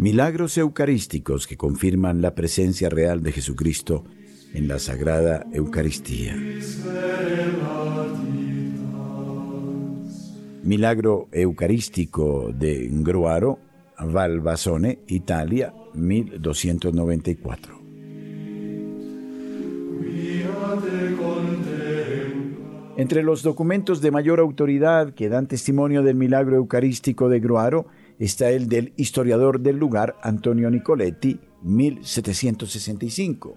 Milagros eucarísticos que confirman la presencia real de Jesucristo en la Sagrada Eucaristía. Milagro Eucarístico de Gruaro, Valvasone, Italia, 1294. Entre los documentos de mayor autoridad que dan testimonio del milagro eucarístico de Gruaro está el del historiador del lugar Antonio Nicoletti, 1765.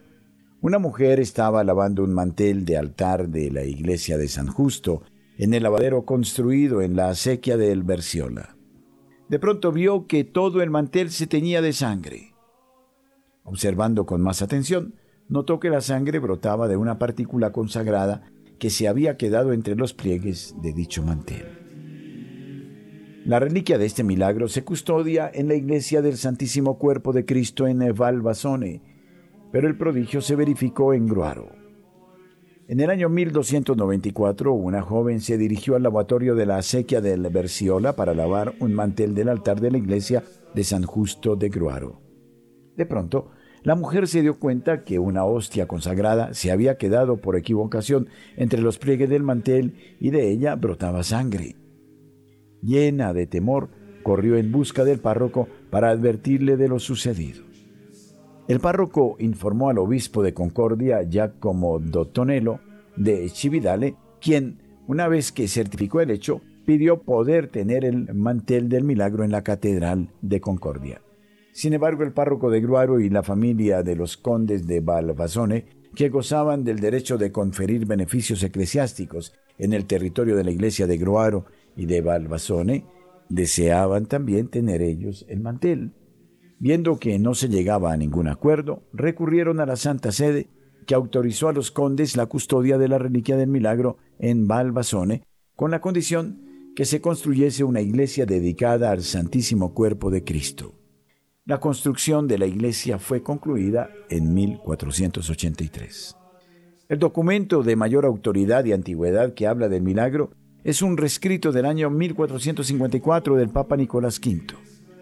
Una mujer estaba lavando un mantel de altar de la iglesia de San Justo en el lavadero construido en la acequia de El. De pronto vio que todo el mantel se teñía de sangre. Observando con más atención, notó que la sangre brotaba de una partícula consagrada que se había quedado entre los pliegues de dicho mantel. La reliquia de este milagro se custodia en la iglesia del Santísimo Cuerpo de Cristo en Valvasone, pero el prodigio se verificó en Gruaro. En el año 1294, una joven se dirigió al lavatorio de la acequia del Berciola para lavar un mantel del altar de la iglesia de San Justo de Gruaro. De pronto, la mujer se dio cuenta que una hostia consagrada se había quedado por equivocación entre los pliegues del mantel y de ella brotaba sangre llena de temor, corrió en busca del párroco para advertirle de lo sucedido. El párroco informó al obispo de Concordia, Giacomo Dottonello, de Cividale, quien, una vez que certificó el hecho, pidió poder tener el mantel del milagro en la catedral de Concordia. Sin embargo, el párroco de Gruaro y la familia de los condes de Balbazone, que gozaban del derecho de conferir beneficios eclesiásticos en el territorio de la iglesia de Gruaro y de Balbazone deseaban también tener ellos el mantel. Viendo que no se llegaba a ningún acuerdo, recurrieron a la Santa Sede, que autorizó a los condes la custodia de la reliquia del milagro en Balbazone, con la condición que se construyese una iglesia dedicada al Santísimo Cuerpo de Cristo. La construcción de la iglesia fue concluida en 1483. El documento de mayor autoridad y antigüedad que habla del milagro es un rescrito del año 1454 del Papa Nicolás V.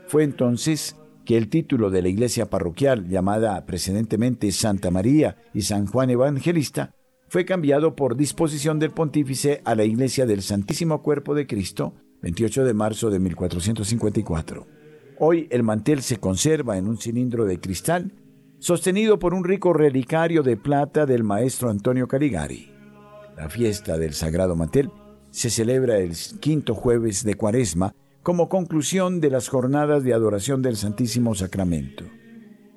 Fue entonces que el título de la iglesia parroquial, llamada precedentemente Santa María y San Juan Evangelista, fue cambiado por disposición del pontífice a la iglesia del Santísimo Cuerpo de Cristo, 28 de marzo de 1454. Hoy el mantel se conserva en un cilindro de cristal, sostenido por un rico relicario de plata del maestro Antonio Caligari. La fiesta del Sagrado Mantel se celebra el quinto jueves de Cuaresma como conclusión de las jornadas de adoración del Santísimo Sacramento.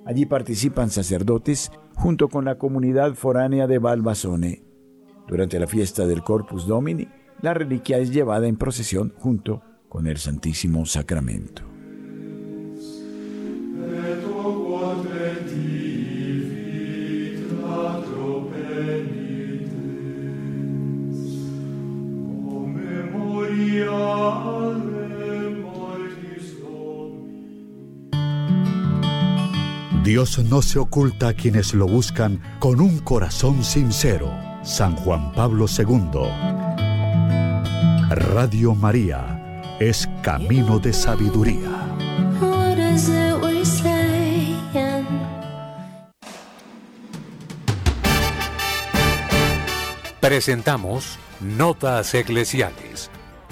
Allí participan sacerdotes junto con la comunidad foránea de Balbazone. Durante la fiesta del Corpus Domini, la reliquia es llevada en procesión junto con el Santísimo Sacramento. Dios no se oculta a quienes lo buscan con un corazón sincero. San Juan Pablo II. Radio María es camino de sabiduría. Presentamos Notas Eclesiales.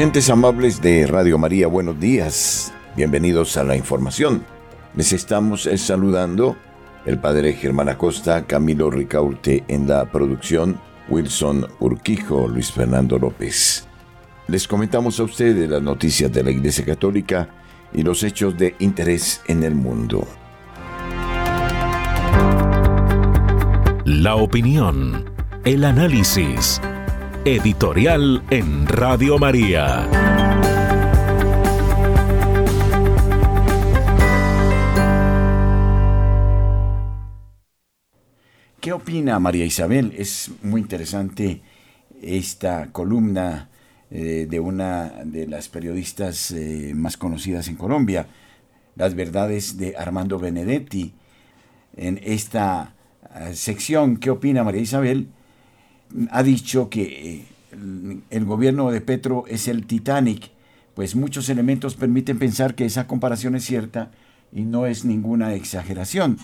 Oyentes amables de Radio María, buenos días. Bienvenidos a la información. Les estamos eh, saludando el padre Germán Acosta, Camilo Ricaurte en la producción, Wilson Urquijo, Luis Fernando López. Les comentamos a ustedes las noticias de la Iglesia Católica y los hechos de interés en el mundo. La opinión, el análisis, editorial en Radio María. ¿Qué opina María Isabel? Es muy interesante esta columna eh, de una de las periodistas eh, más conocidas en Colombia, Las verdades de Armando Benedetti. En esta eh, sección, ¿qué opina María Isabel? Ha dicho que el gobierno de Petro es el Titanic, pues muchos elementos permiten pensar que esa comparación es cierta y no es ninguna exageración.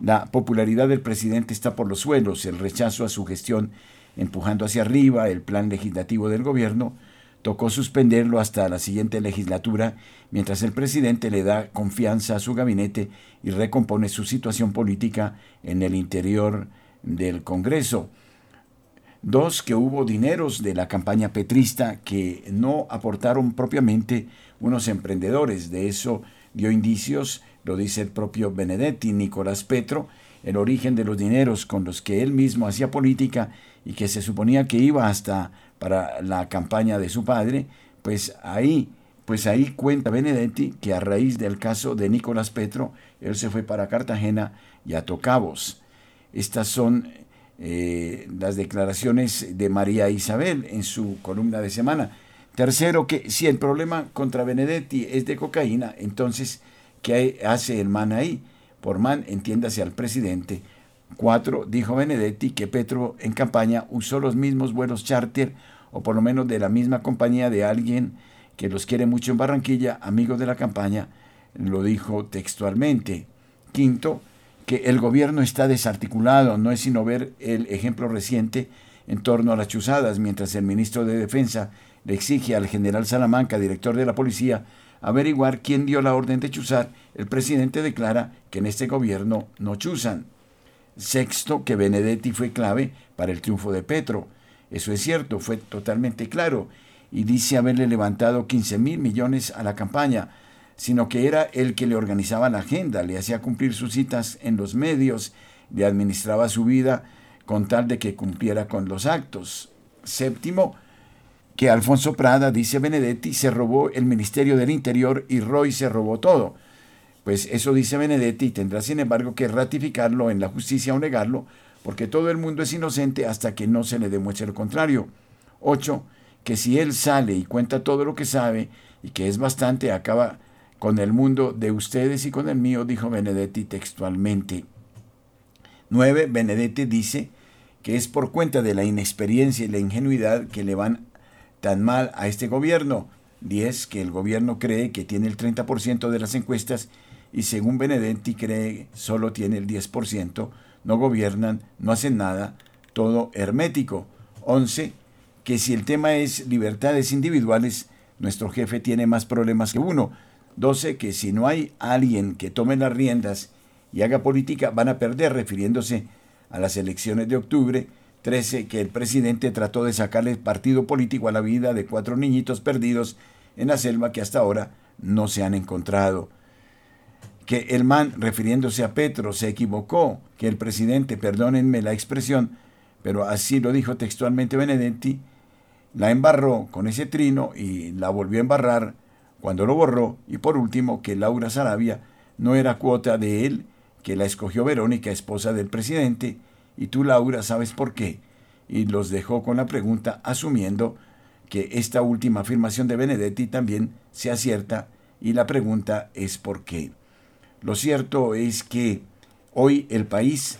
La popularidad del presidente está por los suelos, el rechazo a su gestión empujando hacia arriba el plan legislativo del gobierno, tocó suspenderlo hasta la siguiente legislatura, mientras el presidente le da confianza a su gabinete y recompone su situación política en el interior del Congreso. Dos, que hubo dineros de la campaña petrista que no aportaron propiamente unos emprendedores. De eso dio indicios lo dice el propio Benedetti, Nicolás Petro, el origen de los dineros con los que él mismo hacía política y que se suponía que iba hasta para la campaña de su padre, pues ahí, pues ahí cuenta Benedetti que a raíz del caso de Nicolás Petro, él se fue para Cartagena y a Tocabos. Estas son eh, las declaraciones de María Isabel en su columna de semana. Tercero, que si el problema contra Benedetti es de cocaína, entonces ¿Qué hace el man ahí? Por man, entiéndase al presidente. Cuatro, dijo Benedetti que Petro en campaña usó los mismos vuelos charter o por lo menos de la misma compañía de alguien que los quiere mucho en Barranquilla, amigo de la campaña, lo dijo textualmente. Quinto, que el gobierno está desarticulado, no es sino ver el ejemplo reciente en torno a las chuzadas, mientras el ministro de Defensa le exige al general Salamanca, director de la policía, averiguar quién dio la orden de chuzar, el presidente declara que en este gobierno no chuzan. Sexto, que Benedetti fue clave para el triunfo de Petro. Eso es cierto, fue totalmente claro, y dice haberle levantado 15 mil millones a la campaña, sino que era el que le organizaba la agenda, le hacía cumplir sus citas en los medios, le administraba su vida con tal de que cumpliera con los actos. Séptimo, que Alfonso Prada, dice Benedetti, se robó el Ministerio del Interior y Roy se robó todo. Pues eso dice Benedetti y tendrá sin embargo que ratificarlo en la justicia o negarlo, porque todo el mundo es inocente hasta que no se le demuestre lo contrario. 8. Que si él sale y cuenta todo lo que sabe, y que es bastante, acaba con el mundo de ustedes y con el mío, dijo Benedetti textualmente. 9. Benedetti dice que es por cuenta de la inexperiencia y la ingenuidad que le van tan mal a este gobierno. 10. Que el gobierno cree que tiene el 30% de las encuestas y según Benedetti cree solo tiene el 10%. No gobiernan, no hacen nada, todo hermético. 11. Que si el tema es libertades individuales, nuestro jefe tiene más problemas que uno. 12. Que si no hay alguien que tome las riendas y haga política, van a perder, refiriéndose a las elecciones de octubre 13. Que el presidente trató de sacarle partido político a la vida de cuatro niñitos perdidos en la selva que hasta ahora no se han encontrado. Que el man, refiriéndose a Petro, se equivocó, que el presidente, perdónenme la expresión, pero así lo dijo textualmente Benedetti, la embarró con ese trino y la volvió a embarrar cuando lo borró, y por último que Laura Sarabia no era cuota de él, que la escogió Verónica, esposa del presidente, y tú, Laura, sabes por qué. Y los dejó con la pregunta, asumiendo que esta última afirmación de Benedetti también sea cierta, y la pregunta es por qué. Lo cierto es que hoy el país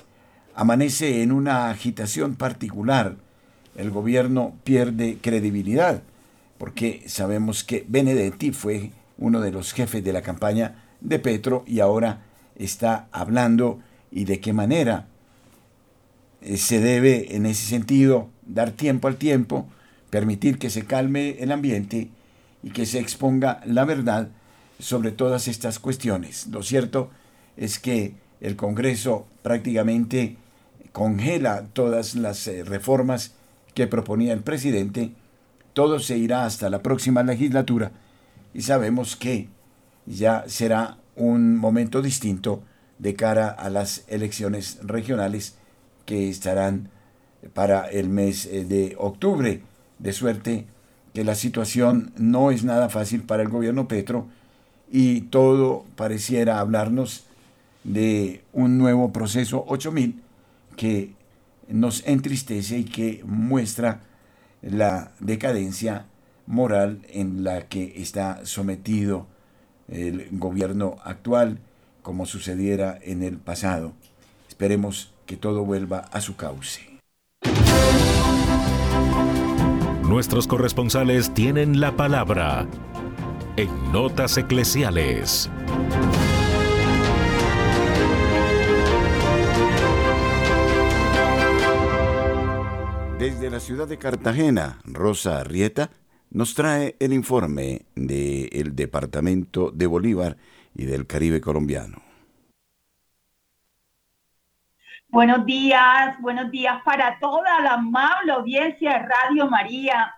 amanece en una agitación particular. El gobierno pierde credibilidad, porque sabemos que Benedetti fue uno de los jefes de la campaña de Petro y ahora está hablando y de qué manera se debe en ese sentido dar tiempo al tiempo, permitir que se calme el ambiente y que se exponga la verdad sobre todas estas cuestiones. Lo cierto es que el Congreso prácticamente congela todas las eh, reformas que proponía el presidente, todo se irá hasta la próxima legislatura y sabemos que ya será un momento distinto de cara a las elecciones regionales que estarán para el mes eh, de octubre, de suerte que la situación no es nada fácil para el gobierno Petro y todo pareciera hablarnos de un nuevo proceso 8000 que nos entristece y que muestra la decadencia moral en la que está sometido el gobierno actual, como sucediera en el pasado. Esperemos que todo vuelva a su cauce. Nuestros corresponsales tienen la palabra en Notas Eclesiales. Desde la ciudad de Cartagena, Rosa Arrieta nos trae el informe del Departamento de Bolívar y del Caribe colombiano. Buenos días, buenos días para toda la amable audiencia de Radio María.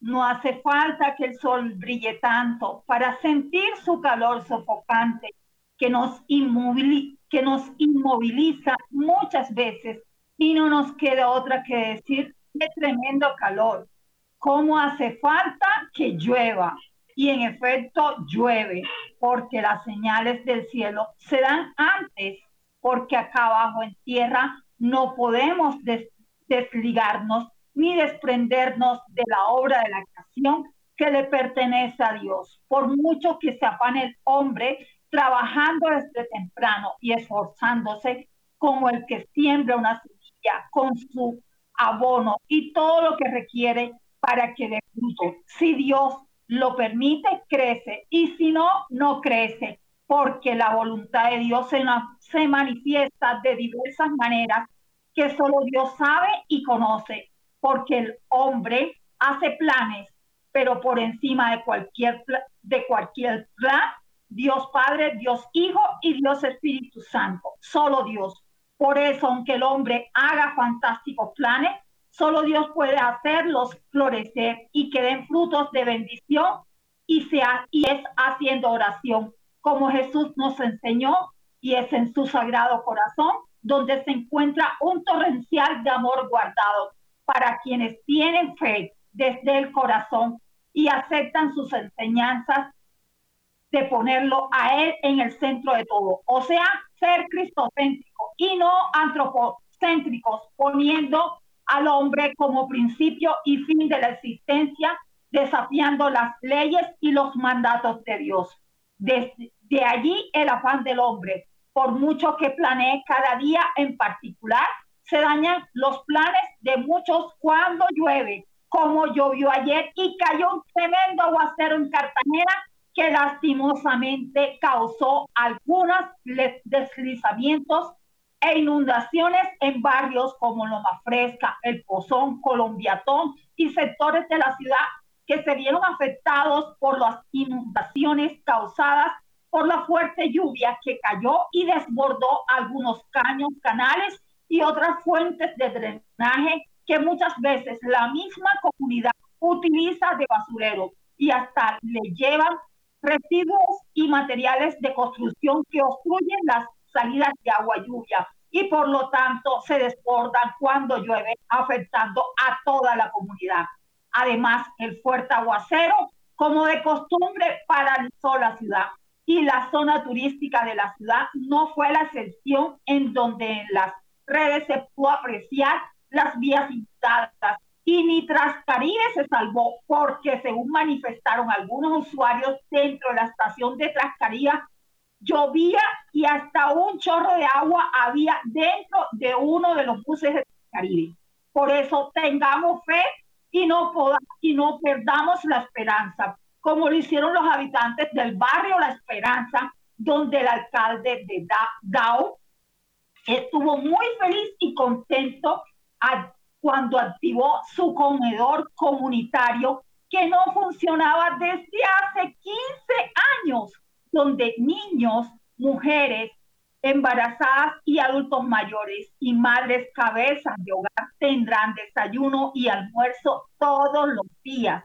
No hace falta que el sol brille tanto para sentir su calor sofocante que nos, que nos inmoviliza muchas veces y no nos queda otra que decir qué tremendo calor cómo hace falta que llueva. Y en efecto llueve, porque las señales del cielo se dan antes, porque acá abajo en tierra no podemos desligarnos ni desprendernos de la obra de la creación que le pertenece a Dios. Por mucho que se afane el hombre trabajando desde temprano y esforzándose como el que siembra una con su abono y todo lo que requiere para que dé fruto. Si Dios lo permite, crece. Y si no, no crece, porque la voluntad de Dios se, manifiesta de diversas maneras que solo Dios sabe y conoce, porque el hombre hace planes, pero por encima de cualquier, de cualquier plan, Dios Padre, Dios Hijo y Dios Espíritu Santo, solo Dios. Por eso, aunque el hombre haga fantásticos planes, Solo Dios puede hacerlos florecer y que den frutos de bendición y, sea, y es haciendo oración, como Jesús nos enseñó y es en su sagrado corazón donde se encuentra un torrencial de amor guardado para quienes tienen fe desde el corazón y aceptan sus enseñanzas de ponerlo a Él en el centro de todo. O sea, ser cristocéntrico y no antropocéntricos, poniendo al hombre como principio y fin de la existencia, desafiando las leyes y los mandatos de Dios. Desde de allí el afán del hombre. Por mucho que planee cada día en particular, se dañan los planes de muchos cuando llueve, como llovió ayer y cayó un tremendo aguacero en Cartagena que lastimosamente causó algunos deslizamientos e inundaciones en barrios como Loma Fresca, El Pozón, Colombiatón y sectores de la ciudad que se vieron afectados por las inundaciones causadas por la fuerte lluvia que cayó y desbordó algunos caños, canales y otras fuentes de drenaje que muchas veces la misma comunidad utiliza de basurero y hasta le llevan residuos y materiales de construcción que obstruyen las salidas de agua lluvia y por lo tanto se desbordan cuando llueve, afectando a toda la comunidad. Además, el fuerte aguacero, como de costumbre, paralizó la ciudad y la zona turística de la ciudad no fue la excepción en donde en las redes se pudo apreciar las vías inundadas y ni Trascaribe se salvó porque según manifestaron algunos usuarios dentro de la estación de Trascaribe llovía y hasta un chorro de agua había dentro de uno de los buses de Caribe. Por eso tengamos fe y no, y no perdamos la esperanza, como lo hicieron los habitantes del barrio La Esperanza, donde el alcalde de Dao estuvo muy feliz y contento cuando activó su comedor comunitario que no funcionaba desde hace 15 años donde niños, mujeres, embarazadas y adultos mayores y madres cabezas de hogar tendrán desayuno y almuerzo todos los días.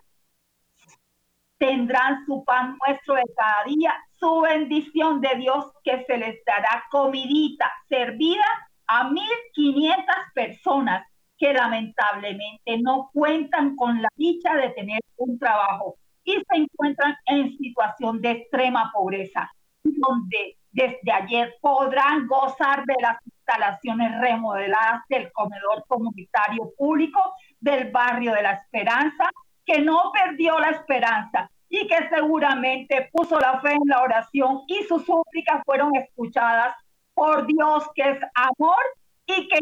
Tendrán su pan nuestro de cada día, su bendición de Dios que se les dará comidita servida a 1.500 personas que lamentablemente no cuentan con la dicha de tener un trabajo y se encuentran en situación de extrema pobreza, donde desde ayer podrán gozar de las instalaciones remodeladas del comedor comunitario público del barrio de la Esperanza, que no perdió la esperanza y que seguramente puso la fe en la oración y sus súplicas fueron escuchadas por Dios que es amor y que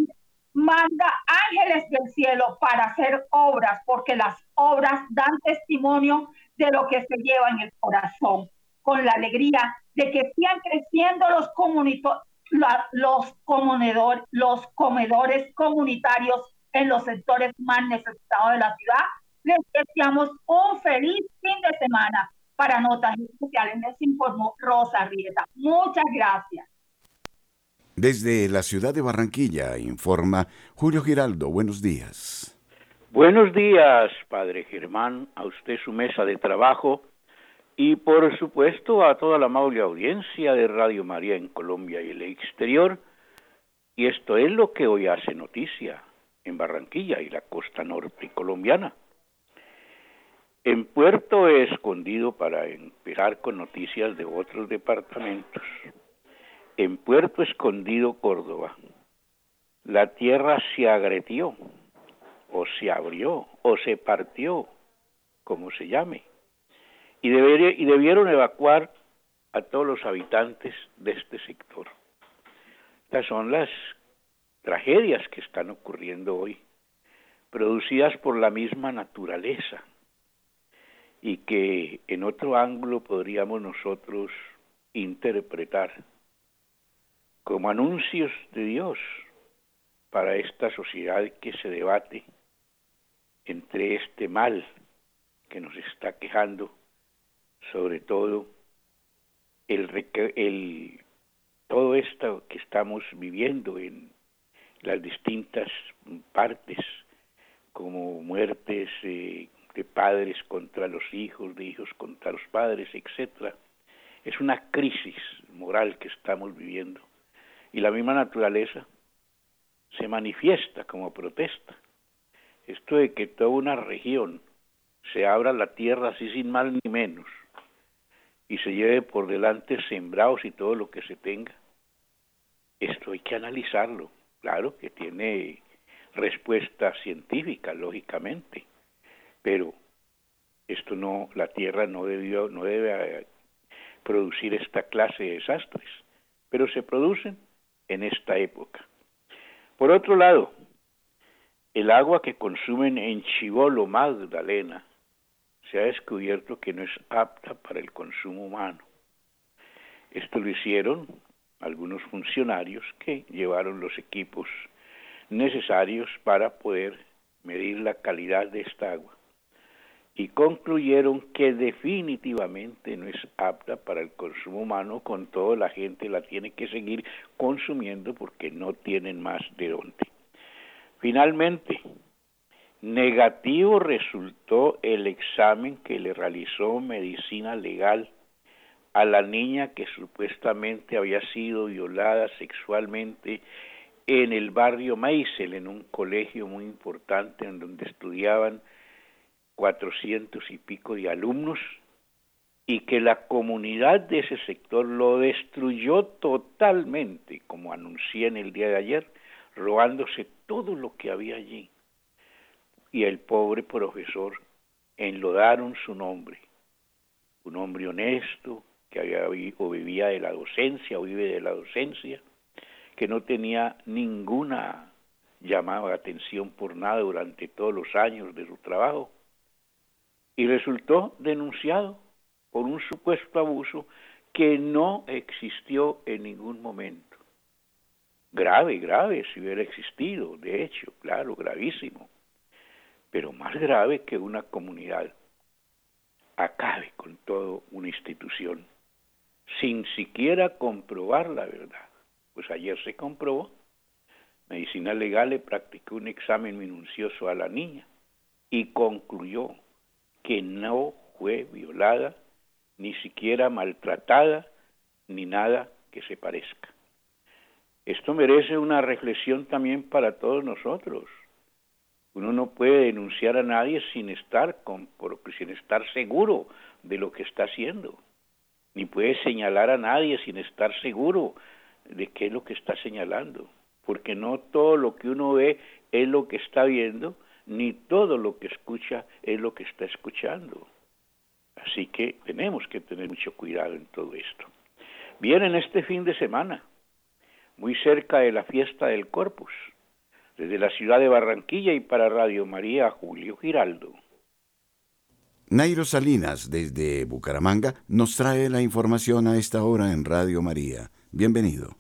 manda ángeles del cielo para hacer obras, porque las obras dan testimonio de lo que se lleva en el corazón, con la alegría de que sigan creciendo los, los, los comedores comunitarios en los sectores más necesitados de la ciudad. Les deseamos un feliz fin de semana. Para Notas Especiales les informó Rosa Rieta. Muchas gracias. Desde la ciudad de Barranquilla informa Julio Giraldo. Buenos días. Buenos días, Padre Germán, a usted su mesa de trabajo y por supuesto a toda la amable audiencia de Radio María en Colombia y el exterior. Y esto es lo que hoy hace noticia en Barranquilla y la costa norte colombiana. En Puerto Escondido, para empezar con noticias de otros departamentos, en Puerto Escondido, Córdoba, la tierra se agretió, o se abrió, o se partió, como se llame, y, y debieron evacuar a todos los habitantes de este sector. Estas son las tragedias que están ocurriendo hoy, producidas por la misma naturaleza, y que en otro ángulo podríamos nosotros interpretar como anuncios de Dios para esta sociedad que se debate entre este mal que nos está quejando, sobre todo el, el todo esto que estamos viviendo en las distintas partes, como muertes eh, de padres contra los hijos, de hijos contra los padres, etcétera, es una crisis moral que estamos viviendo y la misma naturaleza se manifiesta como protesta. Esto de que toda una región se abra la tierra así sin mal ni menos y se lleve por delante sembrados y todo lo que se tenga, esto hay que analizarlo. Claro que tiene respuesta científica, lógicamente, pero esto no, la tierra no debió, no debe eh, producir esta clase de desastres, pero se producen en esta época. Por otro lado, el agua que consumen en Chivolo, Magdalena, se ha descubierto que no es apta para el consumo humano. Esto lo hicieron algunos funcionarios que llevaron los equipos necesarios para poder medir la calidad de esta agua y concluyeron que definitivamente no es apta para el consumo humano, con todo la gente la tiene que seguir consumiendo porque no tienen más de dónde. Finalmente, negativo resultó el examen que le realizó medicina legal a la niña que supuestamente había sido violada sexualmente en el barrio Maisel, en un colegio muy importante en donde estudiaban cuatrocientos y pico de alumnos y que la comunidad de ese sector lo destruyó totalmente, como anuncié en el día de ayer, robándose todo lo que había allí. Y el pobre profesor enlodaron su nombre, un hombre honesto que había o vivía de la docencia o vive de la docencia, que no tenía ninguna llamada de atención por nada durante todos los años de su trabajo y resultó denunciado por un supuesto abuso que no existió en ningún momento. Grave, grave si hubiera existido, de hecho, claro, gravísimo. Pero más grave que una comunidad acabe con toda una institución sin siquiera comprobar la verdad. pues ayer se comprobó. Medicina Legal le practicó un examen minucioso a la niña y concluyó que no fue violada, ni siquiera maltratada, ni nada que se parezca. Esto merece una reflexión también para todos nosotros. Uno no puede denunciar a nadie sin estar, sin estar seguro de lo que está haciendo, ni puede señalar a nadie sin estar seguro de qué es lo que está señalando, porque no todo lo que uno ve es lo que está viendo, ni todo lo que escucha es lo que está escuchando. Así que tenemos que tener mucho cuidado en todo esto. Vienen este fin de semana, muy cerca de la fiesta del Corpus, desde la ciudad de Barranquilla y para Radio María Julio Giraldo. Nairo Salinas, desde Bucaramanga, nos trae la información a esta hora en Radio María. Bienvenido.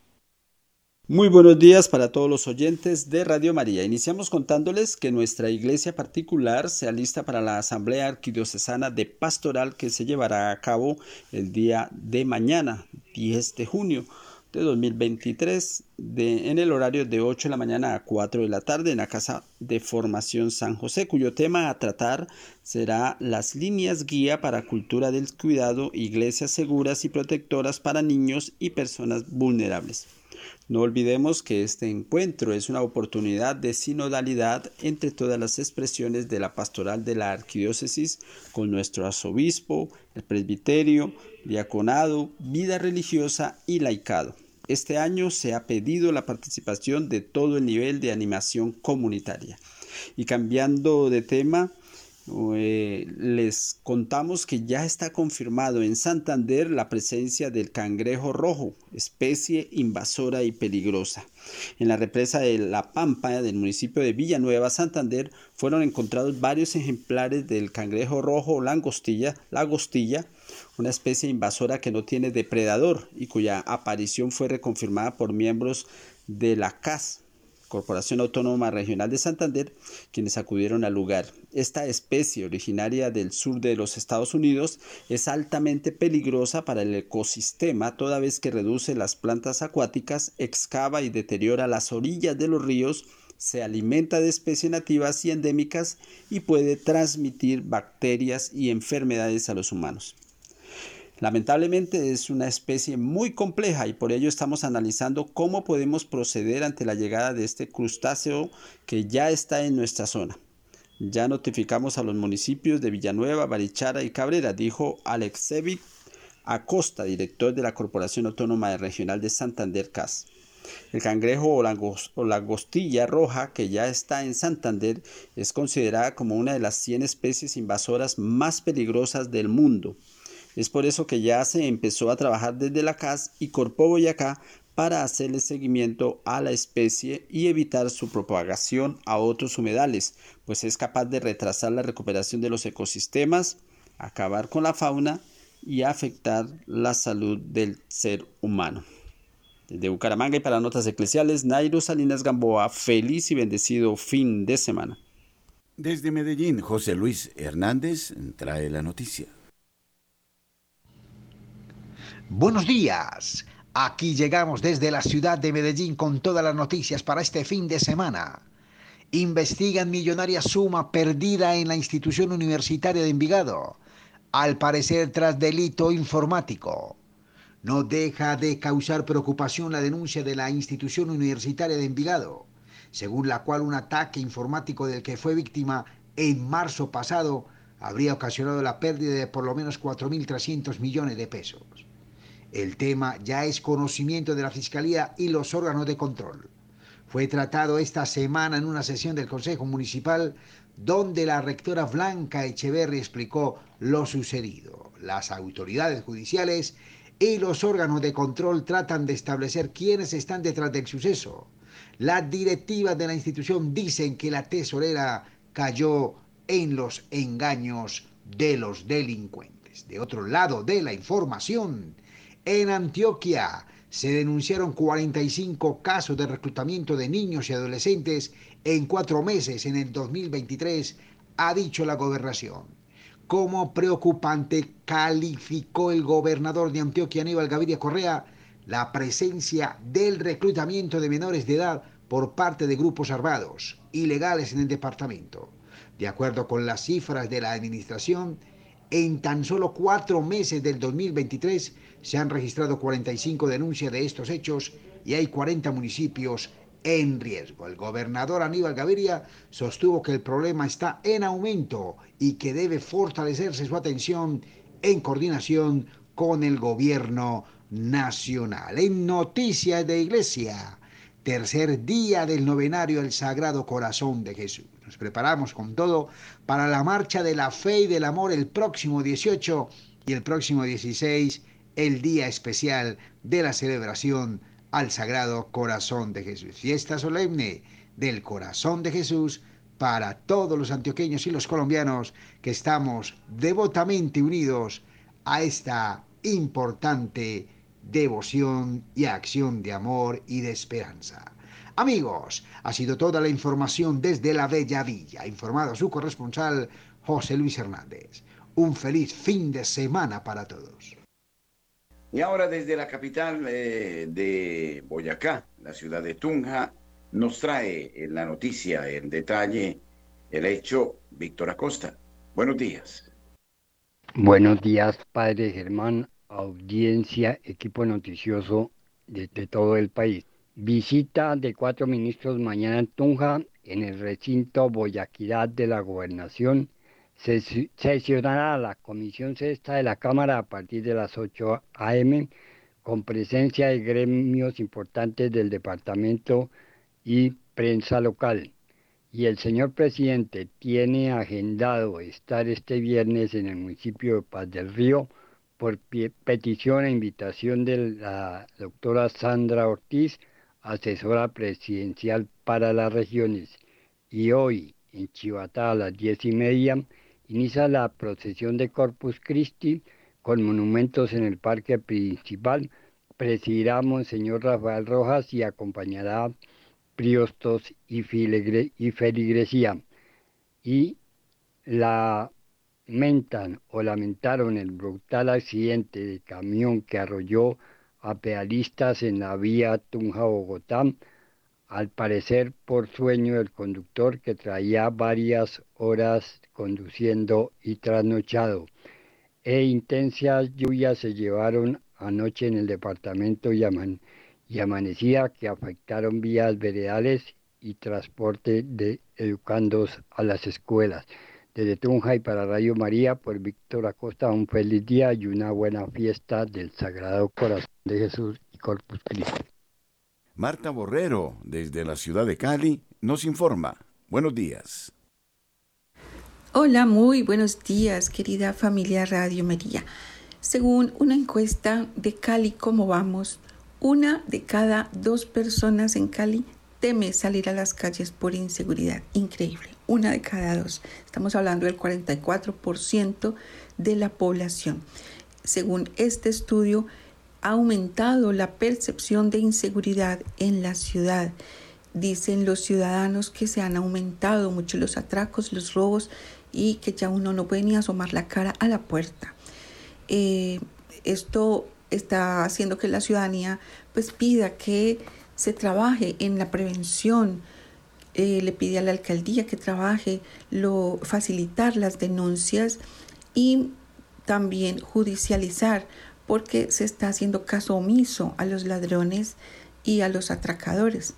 Muy buenos días para todos los oyentes de Radio María. Iniciamos contándoles que nuestra iglesia particular se alista para la Asamblea Arquidiocesana de Pastoral que se llevará a cabo el día de mañana, 10 de junio de 2023 de, en el horario de 8 de la mañana a 4 de la tarde en la Casa de Formación San José, cuyo tema a tratar será las líneas guía para cultura del cuidado, iglesias seguras y protectoras para niños y personas vulnerables. No olvidemos que este encuentro es una oportunidad de sinodalidad entre todas las expresiones de la pastoral de la arquidiócesis con nuestro arzobispo, el presbiterio, diaconado, vida religiosa y laicado. Este año se ha pedido la participación de todo el nivel de animación comunitaria. Y cambiando de tema, eh, les contamos que ya está confirmado en Santander la presencia del cangrejo rojo, especie invasora y peligrosa. En la represa de La Pampa del municipio de Villanueva, Santander, fueron encontrados varios ejemplares del cangrejo rojo langostilla, lagostilla, una especie invasora que no tiene depredador y cuya aparición fue reconfirmada por miembros de la CAS, Corporación Autónoma Regional de Santander, quienes acudieron al lugar. Esta especie originaria del sur de los Estados Unidos es altamente peligrosa para el ecosistema toda vez que reduce las plantas acuáticas, excava y deteriora las orillas de los ríos, se alimenta de especies nativas y endémicas y puede transmitir bacterias y enfermedades a los humanos. Lamentablemente es una especie muy compleja y por ello estamos analizando cómo podemos proceder ante la llegada de este crustáceo que ya está en nuestra zona. Ya notificamos a los municipios de Villanueva, Barichara y Cabrera, dijo Alexevic Acosta, director de la Corporación Autónoma Regional de Santander CAS. El cangrejo o la, o la gostilla roja, que ya está en Santander, es considerada como una de las 100 especies invasoras más peligrosas del mundo. Es por eso que ya se empezó a trabajar desde la CAS y Corpo Boyacá para hacerle seguimiento a la especie y evitar su propagación a otros humedales, pues es capaz de retrasar la recuperación de los ecosistemas, acabar con la fauna y afectar la salud del ser humano. Desde Bucaramanga y para Notas Eclesiales, Nairo Salinas Gamboa, feliz y bendecido fin de semana. Desde Medellín, José Luis Hernández trae la noticia. Buenos días. Aquí llegamos desde la ciudad de Medellín con todas las noticias para este fin de semana. Investigan millonaria suma perdida en la institución universitaria de Envigado, al parecer tras delito informático. No deja de causar preocupación la denuncia de la institución universitaria de Envigado, según la cual un ataque informático del que fue víctima en marzo pasado habría ocasionado la pérdida de por lo menos 4.300 millones de pesos. El tema ya es conocimiento de la Fiscalía y los órganos de control. Fue tratado esta semana en una sesión del Consejo Municipal donde la rectora Blanca Echeverri explicó lo sucedido. Las autoridades judiciales y los órganos de control tratan de establecer quiénes están detrás del suceso. Las directivas de la institución dicen que la tesorera cayó en los engaños de los delincuentes. De otro lado de la información, en Antioquia se denunciaron 45 casos de reclutamiento de niños y adolescentes en cuatro meses en el 2023, ha dicho la gobernación. Como preocupante calificó el gobernador de Antioquia, Aníbal Gaviria Correa, la presencia del reclutamiento de menores de edad por parte de grupos armados ilegales en el departamento. De acuerdo con las cifras de la administración, en tan solo cuatro meses del 2023 se han registrado 45 denuncias de estos hechos y hay 40 municipios en riesgo. El gobernador Aníbal Gaviria sostuvo que el problema está en aumento y que debe fortalecerse su atención en coordinación con el gobierno nacional. En Noticias de Iglesia, tercer día del novenario El Sagrado Corazón de Jesús. Nos preparamos con todo para la marcha de la fe y del amor el próximo 18 y el próximo 16, el día especial de la celebración al Sagrado Corazón de Jesús. Fiesta solemne del Corazón de Jesús para todos los antioqueños y los colombianos que estamos devotamente unidos a esta importante devoción y acción de amor y de esperanza. Amigos, ha sido toda la información desde la Bella Villa, informado su corresponsal José Luis Hernández. Un feliz fin de semana para todos. Y ahora desde la capital eh, de Boyacá, la ciudad de Tunja, nos trae en la noticia en detalle el hecho Víctor Acosta. Buenos días. Buenos días, padre Germán, audiencia, equipo noticioso de, de todo el país. Visita de cuatro ministros mañana en Tunja, en el recinto Boyaquirá de la Gobernación sesionará la Comisión Sexta de la Cámara a partir de las 8 a.m. con presencia de gremios importantes del departamento y prensa local. Y el señor presidente tiene agendado estar este viernes en el municipio de Paz del Río por petición e invitación de la doctora Sandra Ortiz, asesora presidencial para las regiones. Y hoy en Chivatá a las diez y media inicia la procesión de Corpus Christi con monumentos en el parque principal. Presidirá Monseñor Rafael Rojas y acompañará priostos y, y feligresía. Y lamentan o lamentaron el brutal accidente de camión que arrolló a pedalistas en la vía Tunja-Bogotá al parecer por sueño del conductor que traía varias horas conduciendo y trasnochado. E intensas lluvias se llevaron anoche en el departamento y, amanecía que afectaron vías veredales y transporte de educandos a las escuelas. Desde Tunja y para Radio María, por Víctor Acosta, un feliz día y una buena fiesta del Sagrado Corazón de Jesús y Corpus Christi. Marta Borrero, desde la ciudad de Cali, nos informa. Buenos días. Hola, muy buenos días, querida familia Radio María. Según una encuesta de Cali, ¿cómo vamos? Una de cada dos personas en Cali teme salir a las calles por inseguridad. Increíble, una de cada dos. Estamos hablando del 44% de la población. Según este estudio, ha aumentado la percepción de inseguridad en la ciudad. Dicen los ciudadanos que se han aumentado mucho los atracos, los robos y que ya uno no puede ni asomar la cara a la puerta. Eh, esto está haciendo que la ciudadanía pues pida que se trabaje en la prevención, eh, le pide a la alcaldía que trabaje, lo, facilitar las denuncias y también judicializar porque se está haciendo caso omiso a los ladrones y a los atracadores.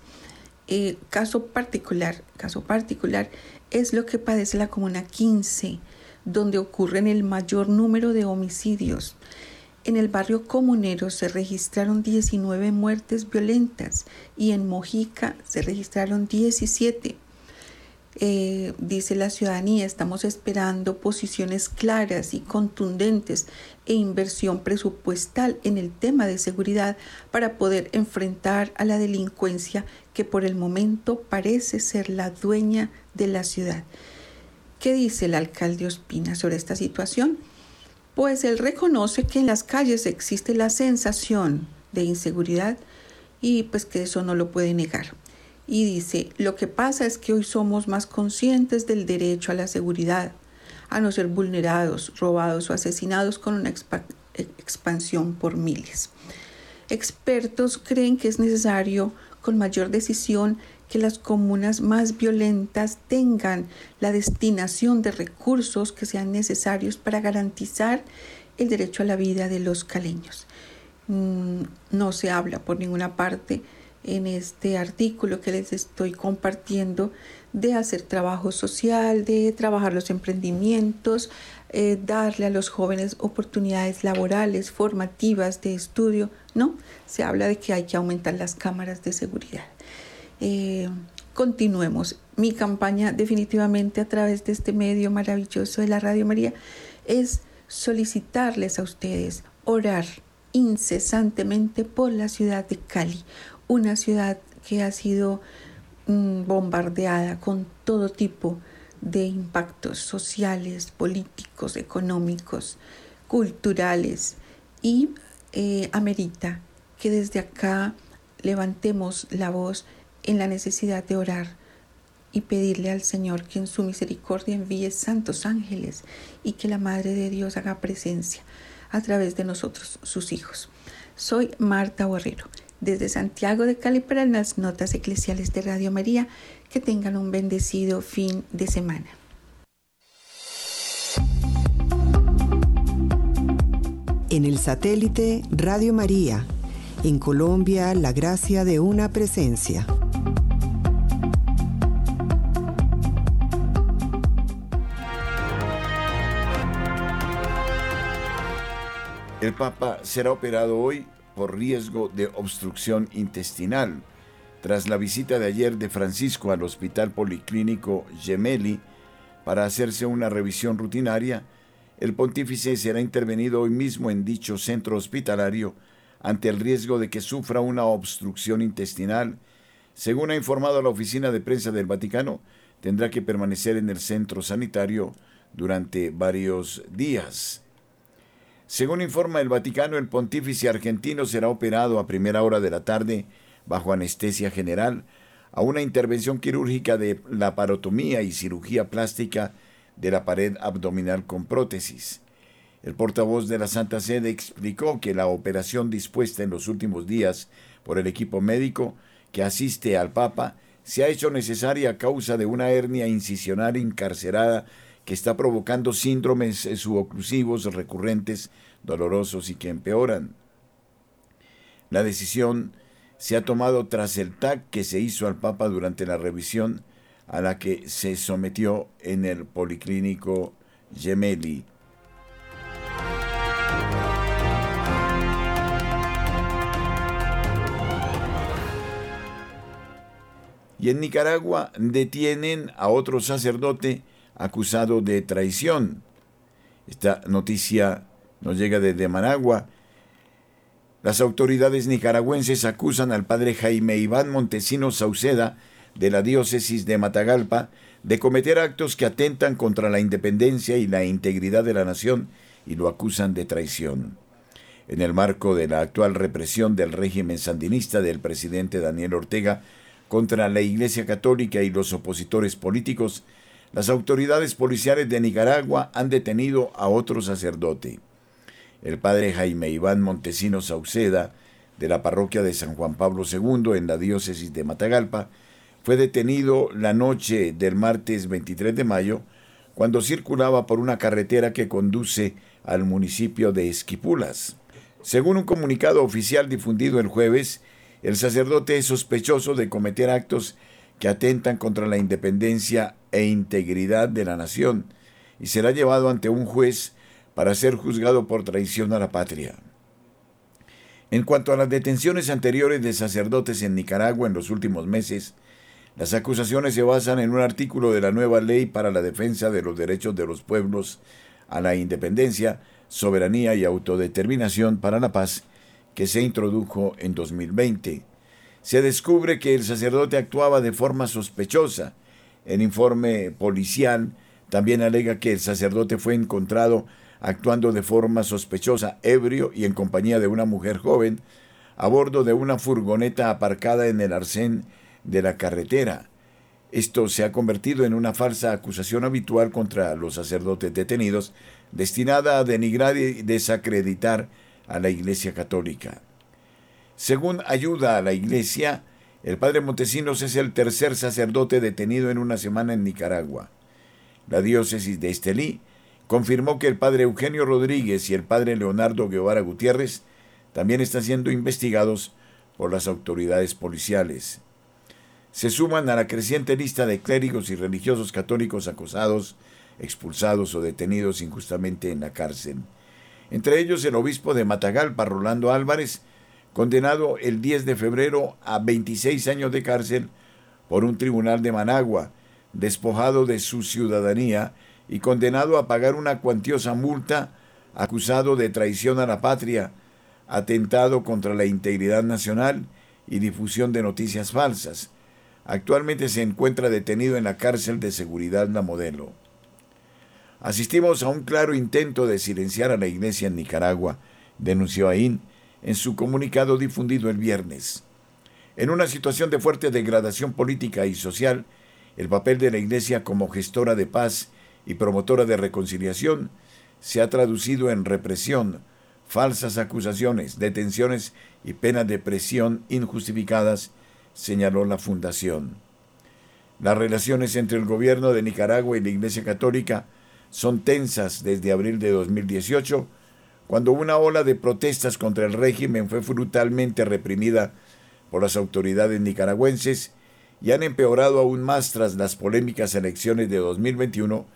Eh, caso particular, caso particular es lo que padece la Comuna 15, donde ocurren el mayor número de homicidios. En el barrio comunero se registraron 19 muertes violentas y en Mojica se registraron 17. Eh, dice la ciudadanía, estamos esperando posiciones claras y contundentes e inversión presupuestal en el tema de seguridad para poder enfrentar a la delincuencia que por el momento parece ser la dueña de la ciudad. ¿Qué dice el alcalde Ospina sobre esta situación? Pues él reconoce que en las calles existe la sensación de inseguridad y pues que eso no lo puede negar y dice, lo que pasa es que hoy somos más conscientes del derecho a la seguridad, a no ser vulnerados, robados o asesinados con una expansión por miles. Expertos creen que es necesario con mayor decisión que las comunas más violentas tengan la destinación de recursos que sean necesarios para garantizar el derecho a la vida de los caleños. Mm, no se habla por ninguna parte en este artículo que les estoy compartiendo de hacer trabajo social, de trabajar los emprendimientos, eh, darle a los jóvenes oportunidades laborales, formativas, de estudio. No, se habla de que hay que aumentar las cámaras de seguridad. Eh, continuemos. Mi campaña definitivamente a través de este medio maravilloso de la Radio María es solicitarles a ustedes orar incesantemente por la ciudad de Cali, una ciudad que ha sido mm, bombardeada con todo tipo de impactos sociales, políticos, económicos, culturales y eh, amerita que desde acá levantemos la voz en la necesidad de orar y pedirle al Señor que en su misericordia envíe santos ángeles y que la Madre de Dios haga presencia a través de nosotros, sus hijos. Soy Marta Borrero, desde Santiago de Cali para las notas eclesiales de Radio María. Que tengan un bendecido fin de semana. En el satélite Radio María, en Colombia, la gracia de una presencia. El Papa será operado hoy por riesgo de obstrucción intestinal. Tras la visita de ayer de Francisco al Hospital Policlínico Gemelli para hacerse una revisión rutinaria, el pontífice será intervenido hoy mismo en dicho centro hospitalario ante el riesgo de que sufra una obstrucción intestinal. Según ha informado la oficina de prensa del Vaticano, tendrá que permanecer en el centro sanitario durante varios días. Según informa el Vaticano, el pontífice argentino será operado a primera hora de la tarde bajo anestesia general a una intervención quirúrgica de laparotomía y cirugía plástica de la pared abdominal con prótesis. El portavoz de la Santa Sede explicó que la operación dispuesta en los últimos días por el equipo médico que asiste al Papa se ha hecho necesaria a causa de una hernia incisional encarcerada que está provocando síndromes suboclusivos recurrentes, dolorosos y que empeoran. La decisión se ha tomado tras el TAC que se hizo al Papa durante la revisión a la que se sometió en el Policlínico Gemelli. Y en Nicaragua detienen a otro sacerdote acusado de traición. Esta noticia nos llega desde Managua. Las autoridades nicaragüenses acusan al padre Jaime Iván Montesinos Sauceda de la diócesis de Matagalpa de cometer actos que atentan contra la independencia y la integridad de la nación y lo acusan de traición. En el marco de la actual represión del régimen sandinista del presidente Daniel Ortega contra la Iglesia Católica y los opositores políticos, las autoridades policiales de Nicaragua han detenido a otro sacerdote. El padre Jaime Iván Montesinos Sauceda, de la parroquia de San Juan Pablo II en la diócesis de Matagalpa, fue detenido la noche del martes 23 de mayo cuando circulaba por una carretera que conduce al municipio de Esquipulas. Según un comunicado oficial difundido el jueves, el sacerdote es sospechoso de cometer actos que atentan contra la independencia e integridad de la nación y será llevado ante un juez para ser juzgado por traición a la patria. En cuanto a las detenciones anteriores de sacerdotes en Nicaragua en los últimos meses, las acusaciones se basan en un artículo de la nueva ley para la defensa de los derechos de los pueblos a la independencia, soberanía y autodeterminación para la paz que se introdujo en 2020 se descubre que el sacerdote actuaba de forma sospechosa. El informe policial también alega que el sacerdote fue encontrado actuando de forma sospechosa, ebrio y en compañía de una mujer joven, a bordo de una furgoneta aparcada en el arcén de la carretera. Esto se ha convertido en una falsa acusación habitual contra los sacerdotes detenidos, destinada a denigrar y desacreditar a la Iglesia Católica. Según ayuda a la iglesia, el padre Montesinos es el tercer sacerdote detenido en una semana en Nicaragua. La diócesis de Estelí confirmó que el padre Eugenio Rodríguez y el padre Leonardo Guevara Gutiérrez también están siendo investigados por las autoridades policiales. Se suman a la creciente lista de clérigos y religiosos católicos acosados, expulsados o detenidos injustamente en la cárcel. Entre ellos el obispo de Matagalpa, Rolando Álvarez, condenado el 10 de febrero a 26 años de cárcel por un tribunal de Managua, despojado de su ciudadanía y condenado a pagar una cuantiosa multa, acusado de traición a la patria, atentado contra la integridad nacional y difusión de noticias falsas. Actualmente se encuentra detenido en la cárcel de seguridad La Modelo. Asistimos a un claro intento de silenciar a la iglesia en Nicaragua, denunció Aín en su comunicado difundido el viernes. En una situación de fuerte degradación política y social, el papel de la iglesia como gestora de paz y promotora de reconciliación se ha traducido en represión, falsas acusaciones, detenciones y penas de presión injustificadas, señaló la Fundación. Las relaciones entre el gobierno de Nicaragua y la Iglesia Católica son tensas desde abril de 2018, cuando una ola de protestas contra el régimen fue brutalmente reprimida por las autoridades nicaragüenses y han empeorado aún más tras las polémicas elecciones de 2021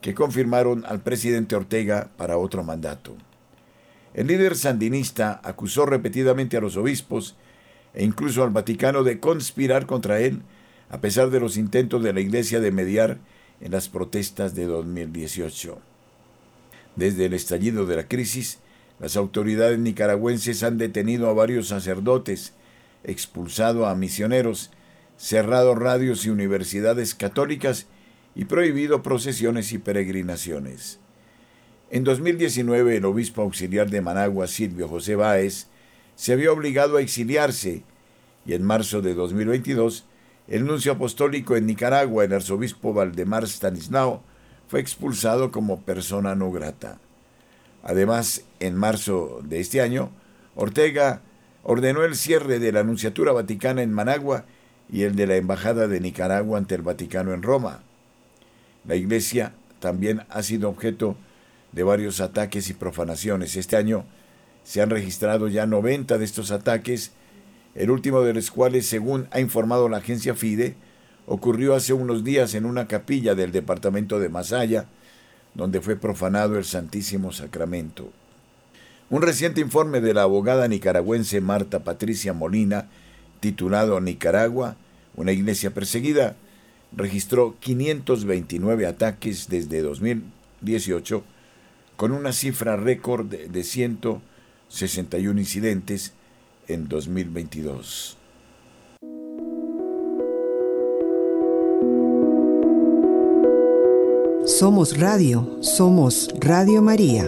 que confirmaron al presidente Ortega para otro mandato. El líder sandinista acusó repetidamente a los obispos e incluso al Vaticano de conspirar contra él, a pesar de los intentos de la Iglesia de mediar en las protestas de 2018. Desde el estallido de la crisis, las autoridades nicaragüenses han detenido a varios sacerdotes, expulsado a misioneros, cerrado radios y universidades católicas y prohibido procesiones y peregrinaciones. En 2019, el obispo auxiliar de Managua, Silvio José Báez, se había obligado a exiliarse y en marzo de 2022 el nuncio apostólico en Nicaragua, el arzobispo Valdemar Stanislao, fue expulsado como persona no grata. Además, en marzo de este año, Ortega ordenó el cierre de la Anunciatura Vaticana en Managua y el de la Embajada de Nicaragua ante el Vaticano en Roma. La Iglesia también ha sido objeto de varios ataques y profanaciones. Este año se han registrado ya 90 de estos ataques el último de los cuales, según ha informado la agencia FIDE, ocurrió hace unos días en una capilla del departamento de Masaya, donde fue profanado el Santísimo Sacramento. Un reciente informe de la abogada nicaragüense Marta Patricia Molina, titulado Nicaragua, una iglesia perseguida, registró 529 ataques desde 2018, con una cifra récord de 161 incidentes, en 2022. Somos Radio, somos Radio María.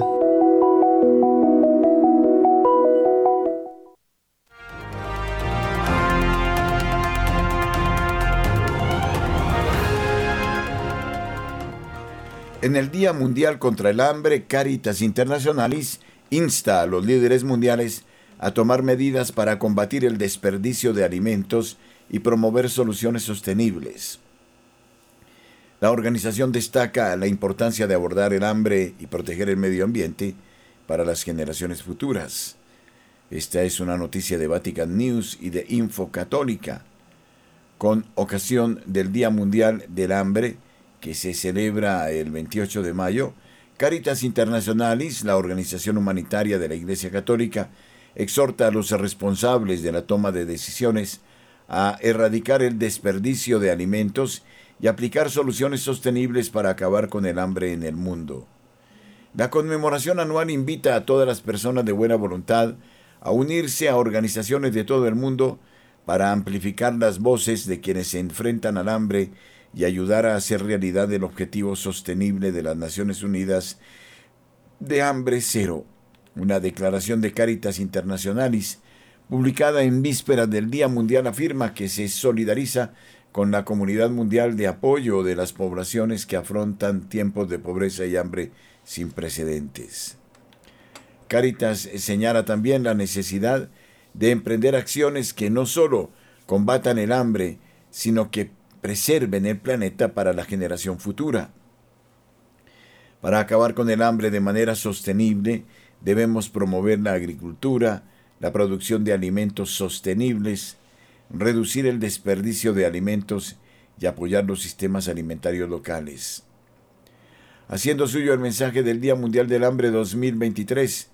En el Día Mundial contra el Hambre, Caritas Internacionalis insta a los líderes mundiales a tomar medidas para combatir el desperdicio de alimentos y promover soluciones sostenibles. La organización destaca la importancia de abordar el hambre y proteger el medio ambiente para las generaciones futuras. Esta es una noticia de Vatican News y de Info Católica, con ocasión del Día Mundial del Hambre, que se celebra el 28 de mayo. Caritas Internationalis, la organización humanitaria de la Iglesia Católica, exhorta a los responsables de la toma de decisiones a erradicar el desperdicio de alimentos y aplicar soluciones sostenibles para acabar con el hambre en el mundo. La conmemoración anual invita a todas las personas de buena voluntad a unirse a organizaciones de todo el mundo para amplificar las voces de quienes se enfrentan al hambre y ayudar a hacer realidad el objetivo sostenible de las Naciones Unidas de hambre cero una declaración de Caritas Internationalis, publicada en vísperas del Día Mundial, afirma que se solidariza con la comunidad mundial de apoyo de las poblaciones que afrontan tiempos de pobreza y hambre sin precedentes. Caritas señala también la necesidad de emprender acciones que no solo combatan el hambre, sino que preserven el planeta para la generación futura. Para acabar con el hambre de manera sostenible, debemos promover la agricultura, la producción de alimentos sostenibles, reducir el desperdicio de alimentos y apoyar los sistemas alimentarios locales. Haciendo suyo el mensaje del Día Mundial del Hambre 2023,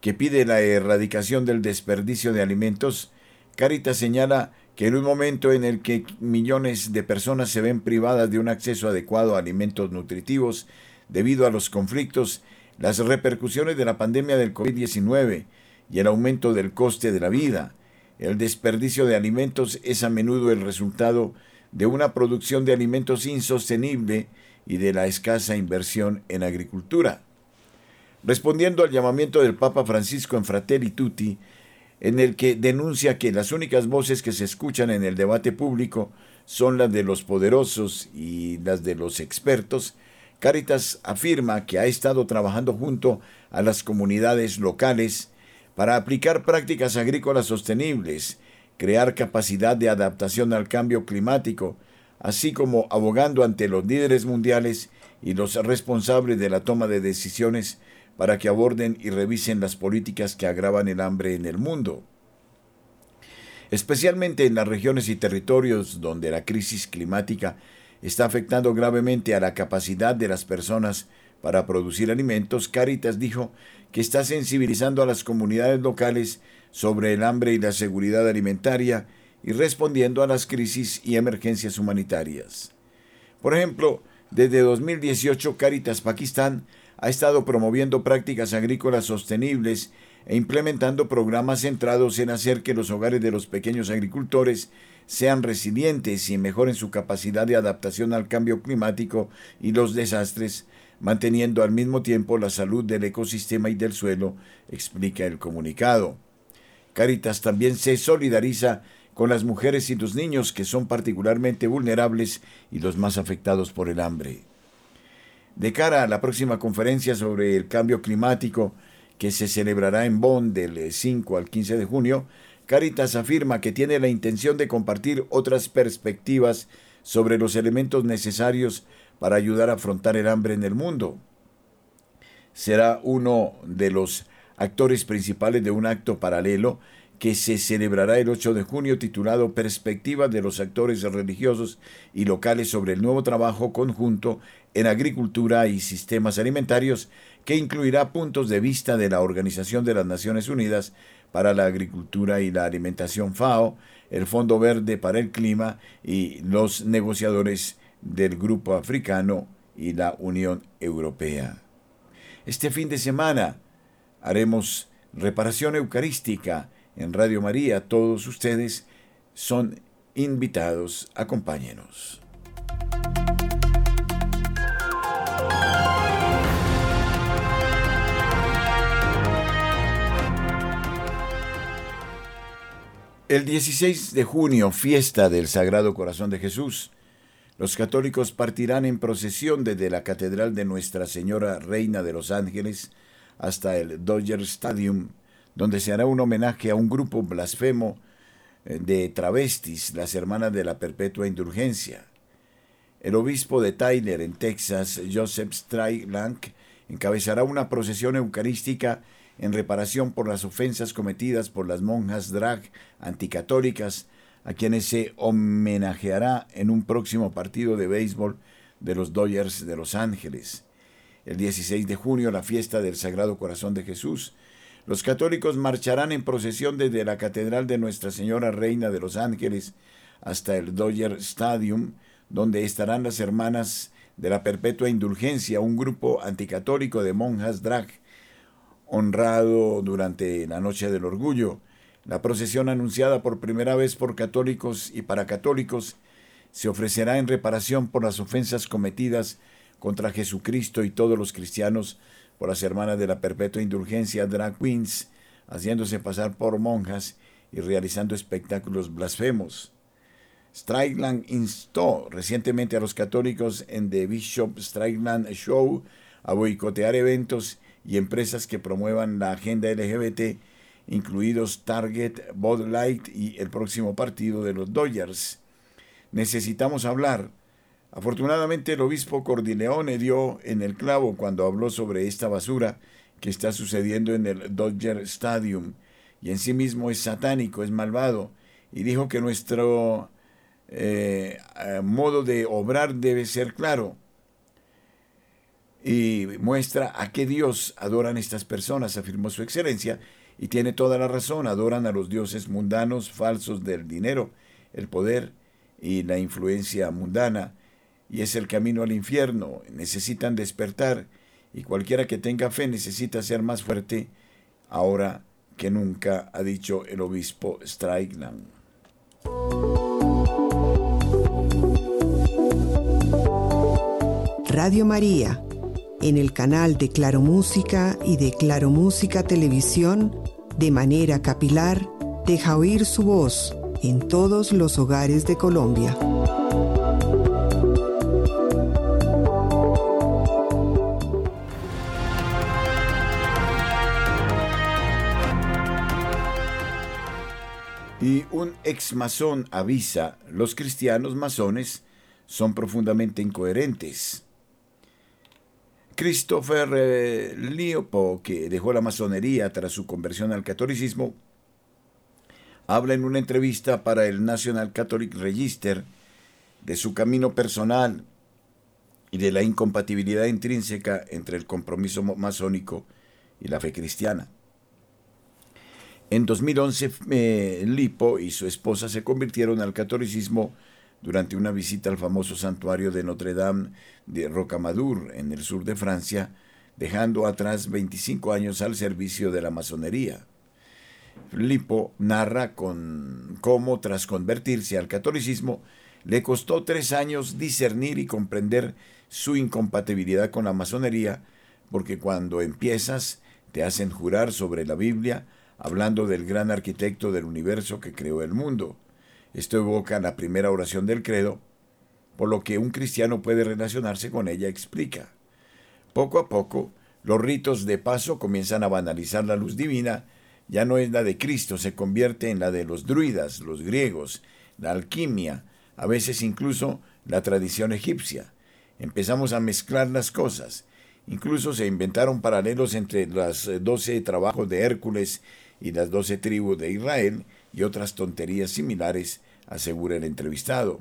que pide la erradicación del desperdicio de alimentos, Caritas señala que en un momento en el que millones de personas se ven privadas de un acceso adecuado a alimentos nutritivos debido a los conflictos, las repercusiones de la pandemia del COVID-19 y el aumento del coste de la vida, el desperdicio de alimentos es a menudo el resultado de una producción de alimentos insostenible y de la escasa inversión en agricultura. Respondiendo al llamamiento del Papa Francisco en Fratelli Tutti, en el que denuncia que las únicas voces que se escuchan en el debate público son las de los poderosos y las de los expertos, Caritas afirma que ha estado trabajando junto a las comunidades locales para aplicar prácticas agrícolas sostenibles, crear capacidad de adaptación al cambio climático, así como abogando ante los líderes mundiales y los responsables de la toma de decisiones para que aborden y revisen las políticas que agravan el hambre en el mundo. Especialmente en las regiones y territorios donde la crisis climática está afectando gravemente a la capacidad de las personas para producir alimentos, Caritas dijo que está sensibilizando a las comunidades locales sobre el hambre y la seguridad alimentaria y respondiendo a las crisis y emergencias humanitarias. Por ejemplo, desde 2018 Caritas Pakistán ha estado promoviendo prácticas agrícolas sostenibles e implementando programas centrados en hacer que los hogares de los pequeños agricultores sean resilientes y mejoren su capacidad de adaptación al cambio climático y los desastres, manteniendo al mismo tiempo la salud del ecosistema y del suelo, explica el comunicado. Caritas también se solidariza con las mujeres y los niños que son particularmente vulnerables y los más afectados por el hambre. De cara a la próxima conferencia sobre el cambio climático que se celebrará en Bonn del 5 al 15 de junio, Caritas afirma que tiene la intención de compartir otras perspectivas sobre los elementos necesarios para ayudar a afrontar el hambre en el mundo. Será uno de los actores principales de un acto paralelo que se celebrará el 8 de junio titulado Perspectivas de los actores religiosos y locales sobre el nuevo trabajo conjunto en agricultura y sistemas alimentarios, que incluirá puntos de vista de la Organización de las Naciones Unidas para la Agricultura y la Alimentación FAO, el Fondo Verde para el Clima y los negociadores del Grupo Africano y la Unión Europea. Este fin de semana haremos reparación eucarística en Radio María. Todos ustedes son invitados. Acompáñenos. El 16 de junio, fiesta del Sagrado Corazón de Jesús, los católicos partirán en procesión desde la Catedral de Nuestra Señora Reina de los Ángeles hasta el Dodger Stadium donde se hará un homenaje a un grupo blasfemo eh, de travestis, las hermanas de la perpetua indulgencia. El obispo de Tyler, en Texas, Joseph Straylank, encabezará una procesión eucarística en reparación por las ofensas cometidas por las monjas drag anticatólicas, a quienes se homenajeará en un próximo partido de béisbol de los Dodgers de Los Ángeles. El 16 de junio, la fiesta del Sagrado Corazón de Jesús, los católicos marcharán en procesión desde la Catedral de Nuestra Señora Reina de los Ángeles hasta el Dodger Stadium, donde estarán las hermanas de la Perpetua Indulgencia, un grupo anticatólico de monjas drag, honrado durante la Noche del Orgullo. La procesión anunciada por primera vez por católicos y para católicos se ofrecerá en reparación por las ofensas cometidas contra Jesucristo y todos los cristianos por las hermanas de la perpetua indulgencia drag queens, haciéndose pasar por monjas y realizando espectáculos blasfemos. Strickland instó recientemente a los católicos en The Bishop Strickland Show a boicotear eventos y empresas que promuevan la agenda LGBT, incluidos Target, Bud Light y el próximo partido de los Dodgers. Necesitamos hablar. Afortunadamente el obispo Cordileone dio en el clavo cuando habló sobre esta basura que está sucediendo en el Dodger Stadium y en sí mismo es satánico, es malvado, y dijo que nuestro eh, eh, modo de obrar debe ser claro y muestra a qué Dios adoran estas personas, afirmó su excelencia, y tiene toda la razón, adoran a los dioses mundanos, falsos del dinero, el poder y la influencia mundana, y es el camino al infierno, necesitan despertar, y cualquiera que tenga fe necesita ser más fuerte ahora que nunca, ha dicho el obispo Strickland. Radio María en el canal de Claro Música y de Claro Música Televisión, de manera capilar, deja oír su voz en todos los hogares de Colombia. Y un ex masón avisa, los cristianos masones son profundamente incoherentes. Christopher eh, Liopo, que dejó la masonería tras su conversión al catolicismo, habla en una entrevista para el National Catholic Register de su camino personal y de la incompatibilidad intrínseca entre el compromiso masónico y la fe cristiana. En 2011, eh, Lipo y su esposa se convirtieron al catolicismo durante una visita al famoso santuario de Notre Dame de Rocamadour, en el sur de Francia, dejando atrás 25 años al servicio de la masonería. Filippo narra con cómo, tras convertirse al catolicismo, le costó tres años discernir y comprender su incompatibilidad con la masonería, porque cuando empiezas te hacen jurar sobre la Biblia, hablando del gran arquitecto del universo que creó el mundo. Esto evoca la primera oración del credo, por lo que un cristiano puede relacionarse con ella, explica. Poco a poco, los ritos de paso comienzan a banalizar la luz divina, ya no es la de Cristo, se convierte en la de los druidas, los griegos, la alquimia, a veces incluso la tradición egipcia. Empezamos a mezclar las cosas. Incluso se inventaron paralelos entre los doce trabajos de Hércules y las doce tribus de Israel, y otras tonterías similares, asegura el entrevistado.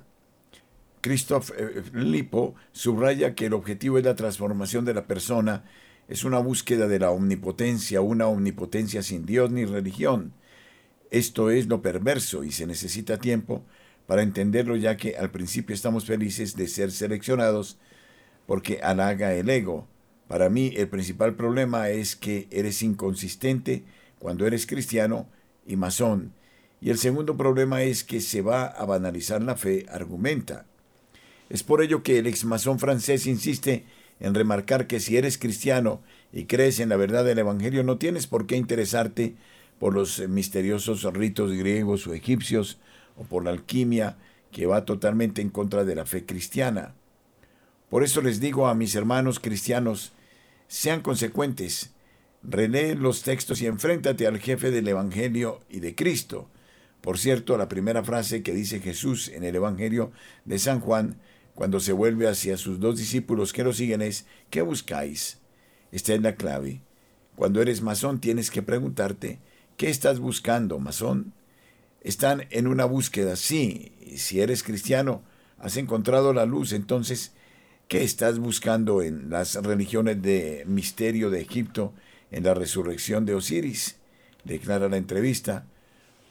Christoph eh, Lipo subraya que el objetivo es la transformación de la persona, es una búsqueda de la omnipotencia, una omnipotencia sin Dios ni religión. Esto es lo perverso y se necesita tiempo para entenderlo ya que al principio estamos felices de ser seleccionados porque halaga el ego. Para mí el principal problema es que eres inconsistente cuando eres cristiano y masón y el segundo problema es que se va a banalizar la fe, argumenta. Es por ello que el exmasón francés insiste en remarcar que si eres cristiano y crees en la verdad del Evangelio, no tienes por qué interesarte por los misteriosos ritos griegos o egipcios o por la alquimia que va totalmente en contra de la fe cristiana. Por eso les digo a mis hermanos cristianos, sean consecuentes, relee los textos y enfréntate al jefe del Evangelio y de Cristo, por cierto, la primera frase que dice Jesús en el Evangelio de San Juan, cuando se vuelve hacia sus dos discípulos que lo siguen, es, ¿qué buscáis? Esta es la clave. Cuando eres masón tienes que preguntarte, ¿qué estás buscando, masón? Están en una búsqueda, sí. Si eres cristiano, has encontrado la luz, entonces, ¿qué estás buscando en las religiones de misterio de Egipto, en la resurrección de Osiris? Declara la entrevista.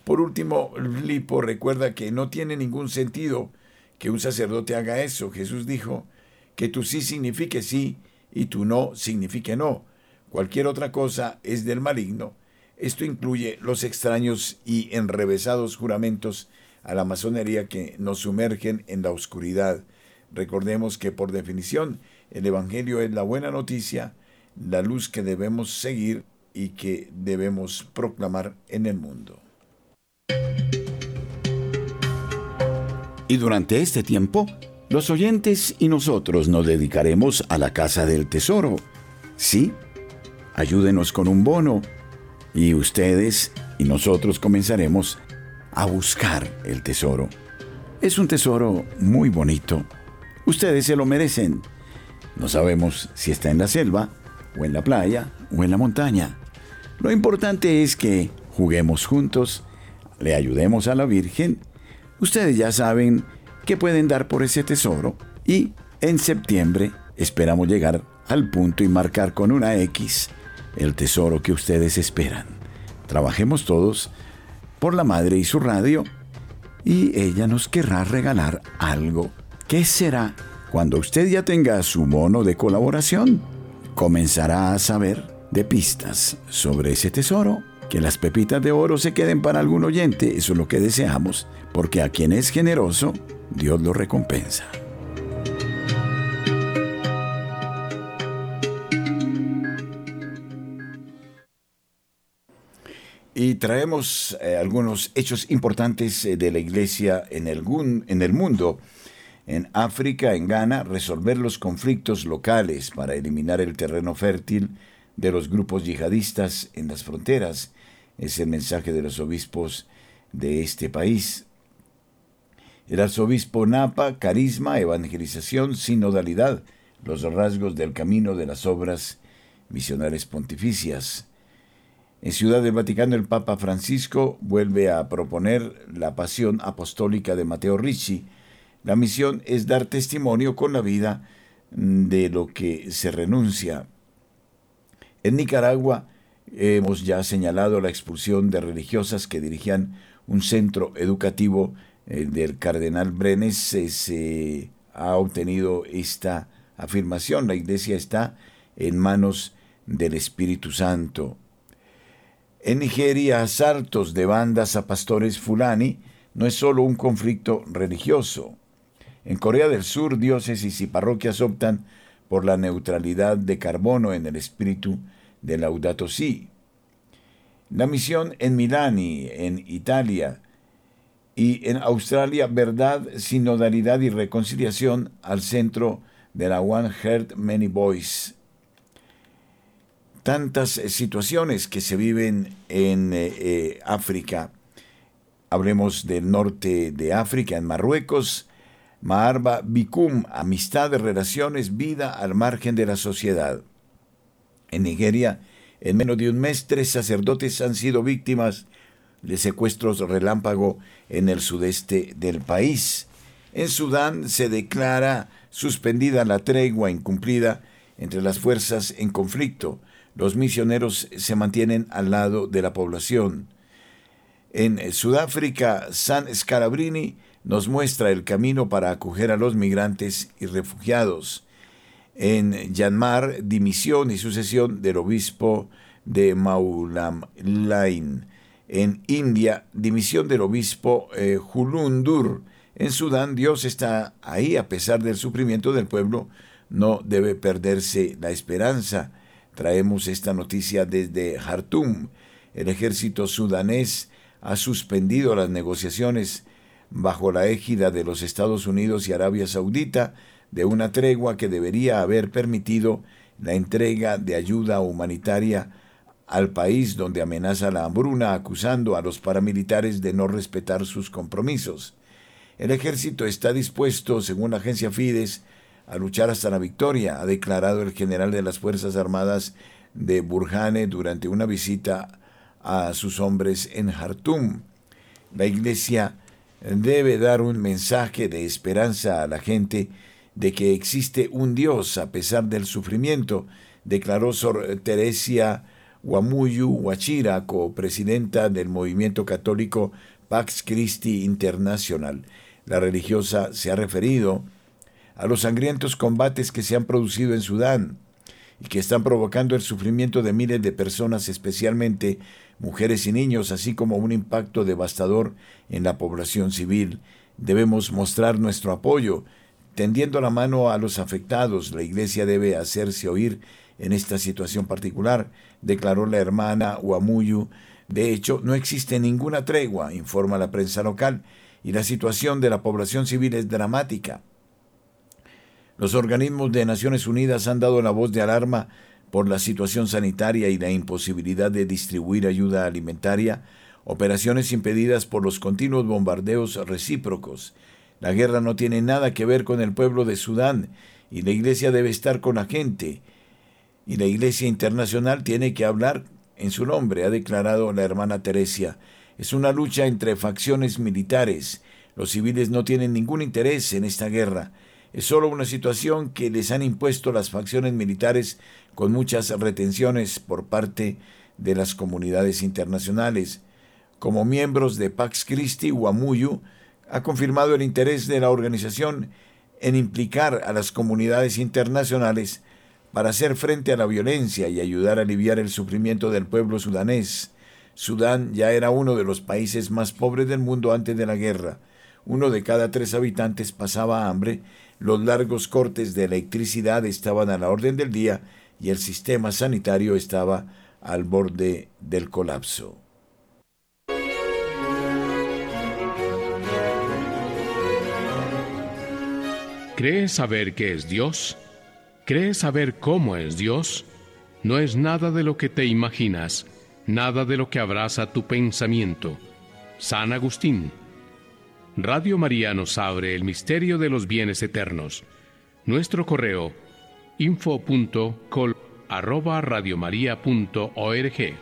Por último, Lipo recuerda que no tiene ningún sentido que un sacerdote haga eso. Jesús dijo que tu sí signifique sí y tu no signifique no. Cualquier otra cosa es del maligno. Esto incluye los extraños y enrevesados juramentos a la masonería que nos sumergen en la oscuridad. Recordemos que por definición el Evangelio es la buena noticia, la luz que debemos seguir y que debemos proclamar en el mundo. Y durante este tiempo, los oyentes y nosotros nos dedicaremos a la Casa del Tesoro. Sí, ayúdenos con un bono y ustedes y nosotros comenzaremos a buscar el tesoro. Es un tesoro muy bonito. Ustedes se lo merecen. No sabemos si está en la selva, o en la playa, o en la montaña. Lo importante es que juguemos juntos, le ayudemos a la Virgen. Ustedes ya saben que pueden dar por ese tesoro y en septiembre esperamos llegar al punto y marcar con una X el tesoro que ustedes esperan. Trabajemos todos por la madre y su radio y ella nos querrá regalar algo. ¿Qué será? Cuando usted ya tenga su mono de colaboración, comenzará a saber de pistas sobre ese tesoro. Que las pepitas de oro se queden para algún oyente, eso es lo que deseamos, porque a quien es generoso, Dios lo recompensa. Y traemos eh, algunos hechos importantes eh, de la iglesia en en el mundo. En África, en Ghana, resolver los conflictos locales para eliminar el terreno fértil de los grupos yihadistas en las fronteras. Es el mensaje de los obispos de este país. El arzobispo Napa, carisma, evangelización, sinodalidad, los rasgos del camino de las obras misionales pontificias. En Ciudad del Vaticano el Papa Francisco vuelve a proponer la pasión apostólica de Mateo Ricci. La misión es dar testimonio con la vida de lo que se renuncia. En Nicaragua hemos ya señalado la expulsión de religiosas que dirigían un centro educativo eh, del cardenal Brenes. se ha obtenido esta afirmación. La iglesia está en manos del Espíritu Santo. En Nigeria, asaltos de bandas a pastores fulani no es solo un conflicto religioso. En Corea del Sur, diócesis y parroquias optan por la neutralidad de carbono en el espíritu de Laudato Si. La misión en Milán y en Italia y en Australia, verdad, sinodalidad y reconciliación al centro de la One Heart Many Voice tantas situaciones que se viven en eh, eh, África. Hablemos del norte de África, en Marruecos, Maarba Bikum, amistad, relaciones, vida al margen de la sociedad. En Nigeria, en menos de un mes, tres sacerdotes han sido víctimas de secuestros relámpago en el sudeste del país. En Sudán se declara suspendida la tregua incumplida entre las fuerzas en conflicto los misioneros se mantienen al lado de la población. En Sudáfrica, San Scalabrini nos muestra el camino para acoger a los migrantes y refugiados. En Yanmar, dimisión y sucesión del obispo de Maulamlain. En India, dimisión del obispo eh, Hulundur. En Sudán, Dios está ahí a pesar del sufrimiento del pueblo. No debe perderse la esperanza. Traemos esta noticia desde Jartum. El ejército sudanés ha suspendido las negociaciones bajo la égida de los Estados Unidos y Arabia Saudita de una tregua que debería haber permitido la entrega de ayuda humanitaria al país donde amenaza la hambruna acusando a los paramilitares de no respetar sus compromisos. El ejército está dispuesto, según la agencia Fides, a luchar hasta la victoria, ha declarado el general de las Fuerzas Armadas de Burjane durante una visita a sus hombres en Jartum. La Iglesia debe dar un mensaje de esperanza a la gente de que existe un Dios a pesar del sufrimiento, declaró Sor Teresia Guamuyu Huachira, copresidenta del movimiento católico Pax Christi Internacional. La religiosa se ha referido a los sangrientos combates que se han producido en Sudán y que están provocando el sufrimiento de miles de personas, especialmente mujeres y niños, así como un impacto devastador en la población civil. Debemos mostrar nuestro apoyo, tendiendo la mano a los afectados. La Iglesia debe hacerse oír en esta situación particular, declaró la hermana Uamuyu. De hecho, no existe ninguna tregua, informa la prensa local, y la situación de la población civil es dramática. Los organismos de Naciones Unidas han dado la voz de alarma por la situación sanitaria y la imposibilidad de distribuir ayuda alimentaria. operaciones impedidas por los continuos bombardeos recíprocos. La guerra no tiene nada que ver con el pueblo de Sudán y la iglesia debe estar con la gente. Y la iglesia internacional tiene que hablar en su nombre, ha declarado la hermana Teresia. Es una lucha entre facciones militares. Los civiles no tienen ningún interés en esta guerra. Es solo una situación que les han impuesto las facciones militares con muchas retenciones por parte de las comunidades internacionales. Como miembros de Pax Christi, Guamuyu ha confirmado el interés de la organización en implicar a las comunidades internacionales para hacer frente a la violencia y ayudar a aliviar el sufrimiento del pueblo sudanés. Sudán ya era uno de los países más pobres del mundo antes de la guerra. Uno de cada tres habitantes pasaba hambre, los largos cortes de electricidad estaban a la orden del día y el sistema sanitario estaba al borde del colapso. ¿Crees saber qué es Dios? ¿Crees saber cómo es Dios? No es nada de lo que te imaginas, nada de lo que abraza tu pensamiento. San Agustín. Radio María nos abre el misterio de los bienes eternos. Nuestro correo info.col arroba radiomaria.org.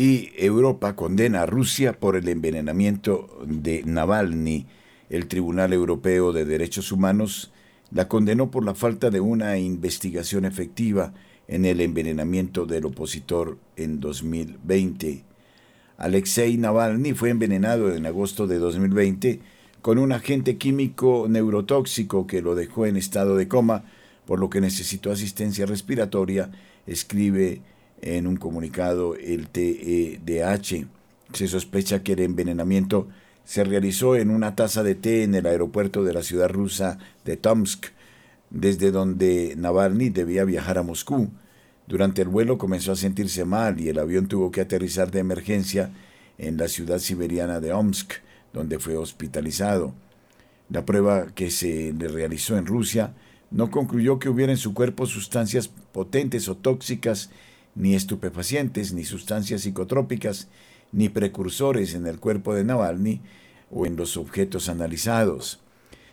Y Europa condena a Rusia por el envenenamiento de Navalny. El Tribunal Europeo de Derechos Humanos la condenó por la falta de una investigación efectiva en el envenenamiento del opositor en 2020. Alexei Navalny fue envenenado en agosto de 2020 con un agente químico neurotóxico que lo dejó en estado de coma, por lo que necesitó asistencia respiratoria, escribe en un comunicado el TEDH. Se sospecha que el envenenamiento se realizó en una taza de té en el aeropuerto de la ciudad rusa de Tomsk, desde donde Navalny debía viajar a Moscú. Durante el vuelo comenzó a sentirse mal y el avión tuvo que aterrizar de emergencia en la ciudad siberiana de Omsk, donde fue hospitalizado. La prueba que se le realizó en Rusia no concluyó que hubiera en su cuerpo sustancias potentes o tóxicas, ni estupefacientes, ni sustancias psicotrópicas, ni precursores en el cuerpo de Navalny o en los objetos analizados.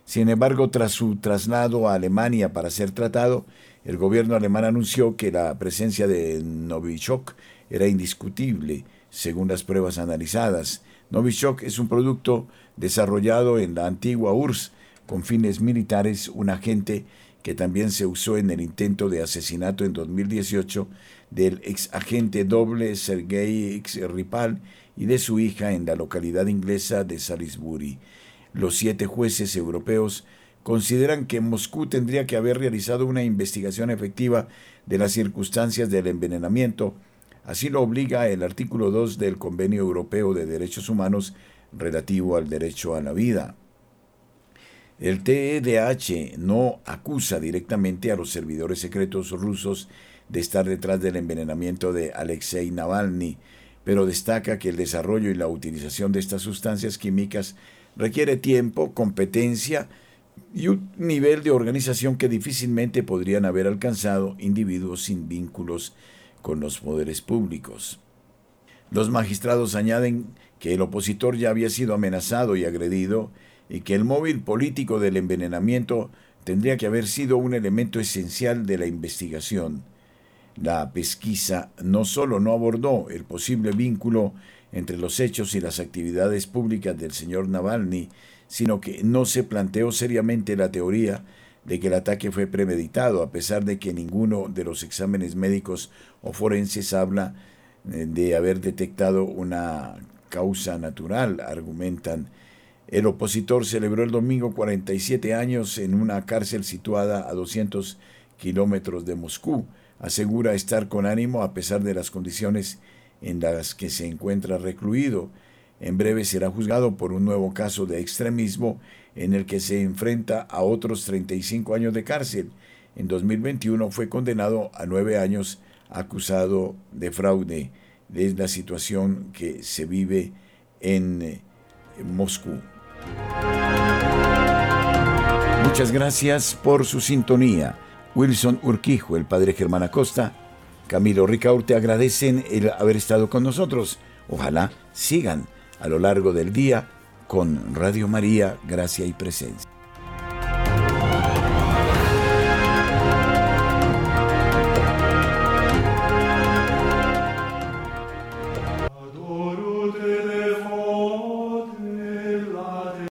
Sin embargo, tras su traslado a Alemania para ser tratado, el gobierno alemán anunció que la presencia de Novichok era indiscutible, según las pruebas analizadas. Novichok es un producto desarrollado en la antigua URSS con fines militares, un agente que también se usó en el intento de asesinato en 2018 del ex agente doble Sergei. Ripal y de su hija en la localidad inglesa de Salisbury. Los siete jueces europeos consideran que Moscú tendría que haber realizado una investigación efectiva de las circunstancias del envenenamiento. Así lo obliga el artículo 2 del Convenio Europeo de Derechos Humanos relativo al derecho a la vida. El TEDH no acusa directamente a los servidores secretos rusos de estar detrás del envenenamiento de Alexei Navalny, pero destaca que el desarrollo y la utilización de estas sustancias químicas requiere tiempo, competencia, y un nivel de organización que difícilmente podrían haber alcanzado individuos sin vínculos con los poderes públicos. Los magistrados añaden que el opositor ya había sido amenazado y agredido y que el móvil político del envenenamiento tendría que haber sido un elemento esencial de la investigación. La pesquisa no solo no abordó el posible vínculo entre los hechos y las actividades públicas del señor Navalny, sino que no se planteó seriamente la teoría de que el ataque fue premeditado, a pesar de que ninguno de los exámenes médicos o forenses habla eh, de haber detectado una causa natural, argumentan. El opositor celebró el domingo 47 años en una cárcel situada a 200 kilómetros de Moscú. Asegura estar con ánimo a pesar de las condiciones en las que se encuentra recluido. En breve será juzgado por un nuevo caso de extremismo en el que se enfrenta a otros 35 años de cárcel. En 2021 fue condenado a nueve años acusado de fraude. Es la situación que se vive en, eh, Moscú. Muchas gracias por su sintonía. Wilson Urquijo, el padre Germán Acosta, Camilo Ricaurte agradecen el haber estado con nosotros. Ojalá sigan a lo largo del día con Radio María, Gracia y Presencia.